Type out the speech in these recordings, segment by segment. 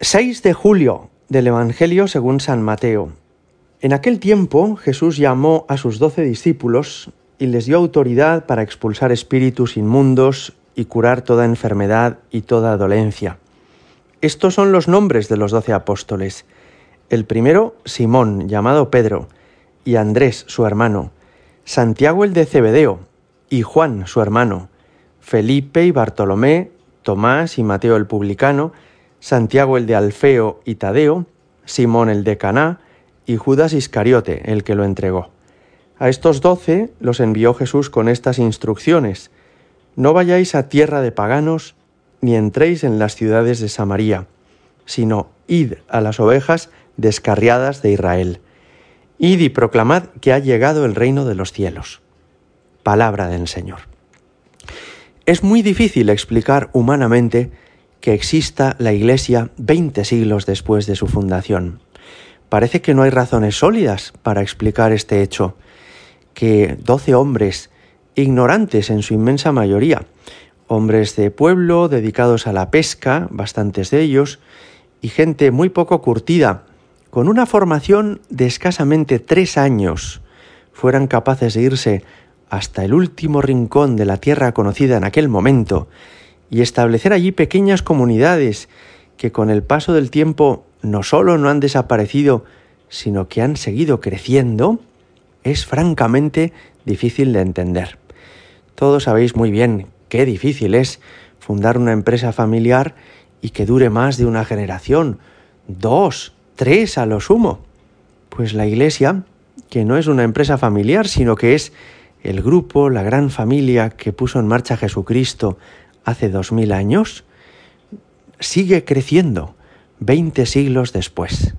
6 de julio del Evangelio según San Mateo. En aquel tiempo Jesús llamó a sus doce discípulos y les dio autoridad para expulsar espíritus inmundos y curar toda enfermedad y toda dolencia. Estos son los nombres de los doce apóstoles. El primero, Simón, llamado Pedro, y Andrés, su hermano, Santiago el de Cebedeo, y Juan, su hermano, Felipe y Bartolomé, Tomás y Mateo el publicano, Santiago el de Alfeo y Tadeo, Simón el de Caná y Judas Iscariote, el que lo entregó. A estos doce los envió Jesús con estas instrucciones. No vayáis a tierra de paganos, ni entréis en las ciudades de Samaria, sino id a las ovejas descarriadas de Israel. Id y proclamad que ha llegado el reino de los cielos. Palabra del Señor. Es muy difícil explicar humanamente que exista la Iglesia 20 siglos después de su fundación. Parece que no hay razones sólidas para explicar este hecho, que doce hombres, ignorantes en su inmensa mayoría, hombres de pueblo dedicados a la pesca, bastantes de ellos, y gente muy poco curtida, con una formación de escasamente tres años, fueran capaces de irse hasta el último rincón de la tierra conocida en aquel momento y establecer allí pequeñas comunidades que con el paso del tiempo no solo no han desaparecido, sino que han seguido creciendo, es francamente difícil de entender. Todos sabéis muy bien qué difícil es fundar una empresa familiar y que dure más de una generación, dos, tres a lo sumo. Pues la Iglesia, que no es una empresa familiar, sino que es el grupo, la gran familia que puso en marcha Jesucristo hace dos mil años, sigue creciendo veinte siglos después.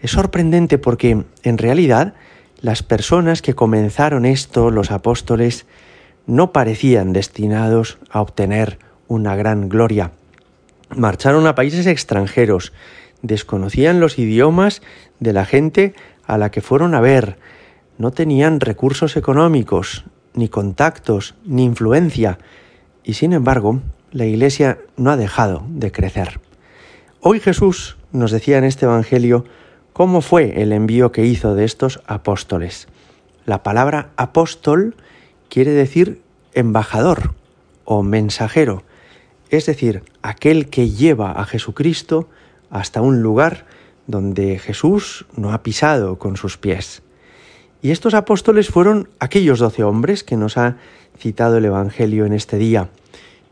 Es sorprendente porque, en realidad, las personas que comenzaron esto, los apóstoles, no parecían destinados a obtener una gran gloria. Marcharon a países extranjeros, desconocían los idiomas de la gente a la que fueron a ver, no tenían recursos económicos, ni contactos, ni influencia, y sin embargo, la Iglesia no ha dejado de crecer. Hoy Jesús nos decía en este Evangelio cómo fue el envío que hizo de estos apóstoles. La palabra apóstol quiere decir embajador o mensajero, es decir, aquel que lleva a Jesucristo hasta un lugar donde Jesús no ha pisado con sus pies. Y estos apóstoles fueron aquellos doce hombres que nos ha citado el Evangelio en este día.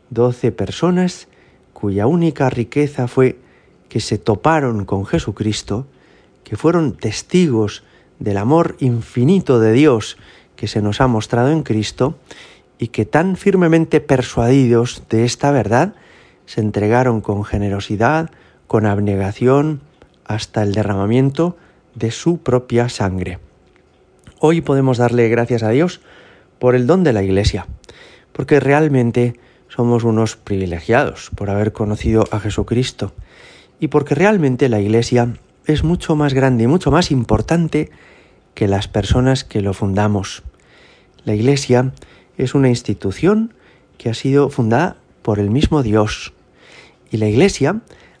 Doce personas cuya única riqueza fue que se toparon con Jesucristo, que fueron testigos del amor infinito de Dios que se nos ha mostrado en Cristo y que tan firmemente persuadidos de esta verdad se entregaron con generosidad, con abnegación, hasta el derramamiento de su propia sangre. Hoy podemos darle gracias a Dios por el don de la Iglesia, porque realmente somos unos privilegiados por haber conocido a Jesucristo y porque realmente la Iglesia es mucho más grande y mucho más importante que las personas que lo fundamos. La Iglesia es una institución que ha sido fundada por el mismo Dios. Y la Iglesia,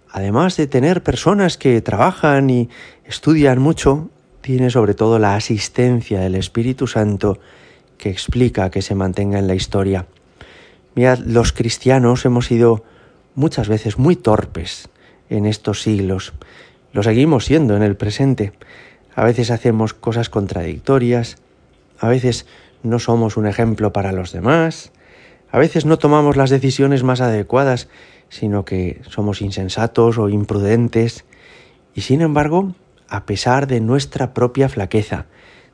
además de tener personas que trabajan y estudian mucho, tiene sobre todo la asistencia del Espíritu Santo que explica que se mantenga en la historia. Mirad, los cristianos hemos sido muchas veces muy torpes en estos siglos. Lo seguimos siendo en el presente. A veces hacemos cosas contradictorias, a veces no somos un ejemplo para los demás, a veces no tomamos las decisiones más adecuadas, sino que somos insensatos o imprudentes. Y sin embargo, a pesar de nuestra propia flaqueza,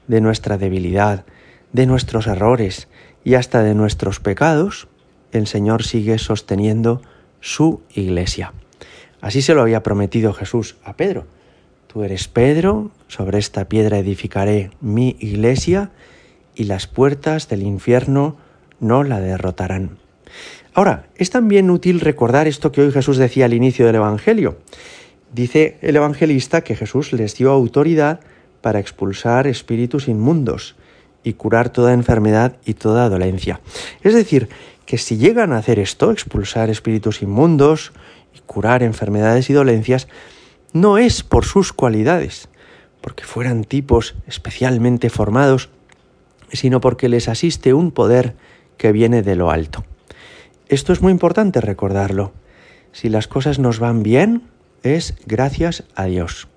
de nuestra debilidad, de nuestros errores y hasta de nuestros pecados, el Señor sigue sosteniendo su iglesia. Así se lo había prometido Jesús a Pedro. Tú eres Pedro, sobre esta piedra edificaré mi iglesia y las puertas del infierno no la derrotarán. Ahora, es también útil recordar esto que hoy Jesús decía al inicio del Evangelio. Dice el evangelista que Jesús les dio autoridad para expulsar espíritus inmundos y curar toda enfermedad y toda dolencia. Es decir, que si llegan a hacer esto, expulsar espíritus inmundos y curar enfermedades y dolencias, no es por sus cualidades, porque fueran tipos especialmente formados, sino porque les asiste un poder que viene de lo alto. Esto es muy importante recordarlo. Si las cosas nos van bien, es gracias a Dios,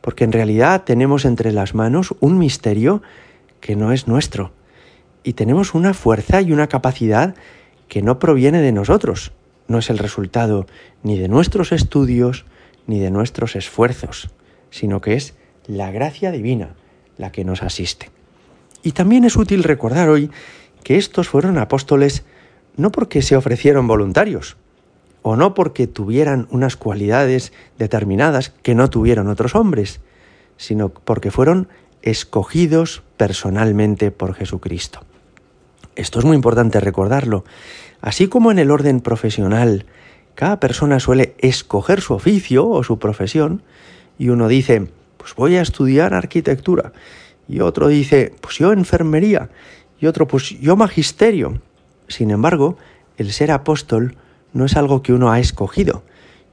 porque en realidad tenemos entre las manos un misterio que no es nuestro, y tenemos una fuerza y una capacidad que no proviene de nosotros, no es el resultado ni de nuestros estudios ni de nuestros esfuerzos, sino que es la gracia divina la que nos asiste. Y también es útil recordar hoy que estos fueron apóstoles no porque se ofrecieron voluntarios, o no porque tuvieran unas cualidades determinadas que no tuvieron otros hombres, sino porque fueron escogidos personalmente por Jesucristo. Esto es muy importante recordarlo. Así como en el orden profesional, cada persona suele escoger su oficio o su profesión, y uno dice, pues voy a estudiar arquitectura, y otro dice, pues yo enfermería, y otro, pues yo magisterio. Sin embargo, el ser apóstol no es algo que uno ha escogido,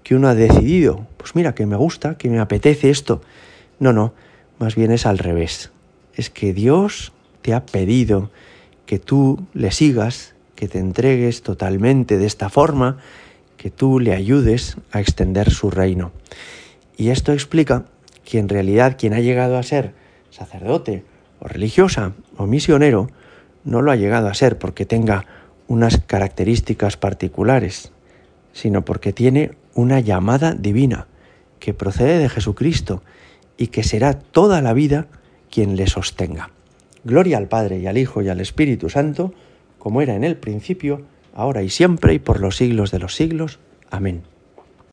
que uno ha decidido, pues mira, que me gusta, que me apetece esto. No, no, más bien es al revés. Es que Dios te ha pedido que tú le sigas, que te entregues totalmente de esta forma, que tú le ayudes a extender su reino. Y esto explica que en realidad quien ha llegado a ser sacerdote o religiosa o misionero no lo ha llegado a ser porque tenga unas características particulares, sino porque tiene una llamada divina que procede de Jesucristo y que será toda la vida quien le sostenga. Gloria al Padre y al Hijo y al Espíritu Santo, como era en el principio, ahora y siempre y por los siglos de los siglos. Amén.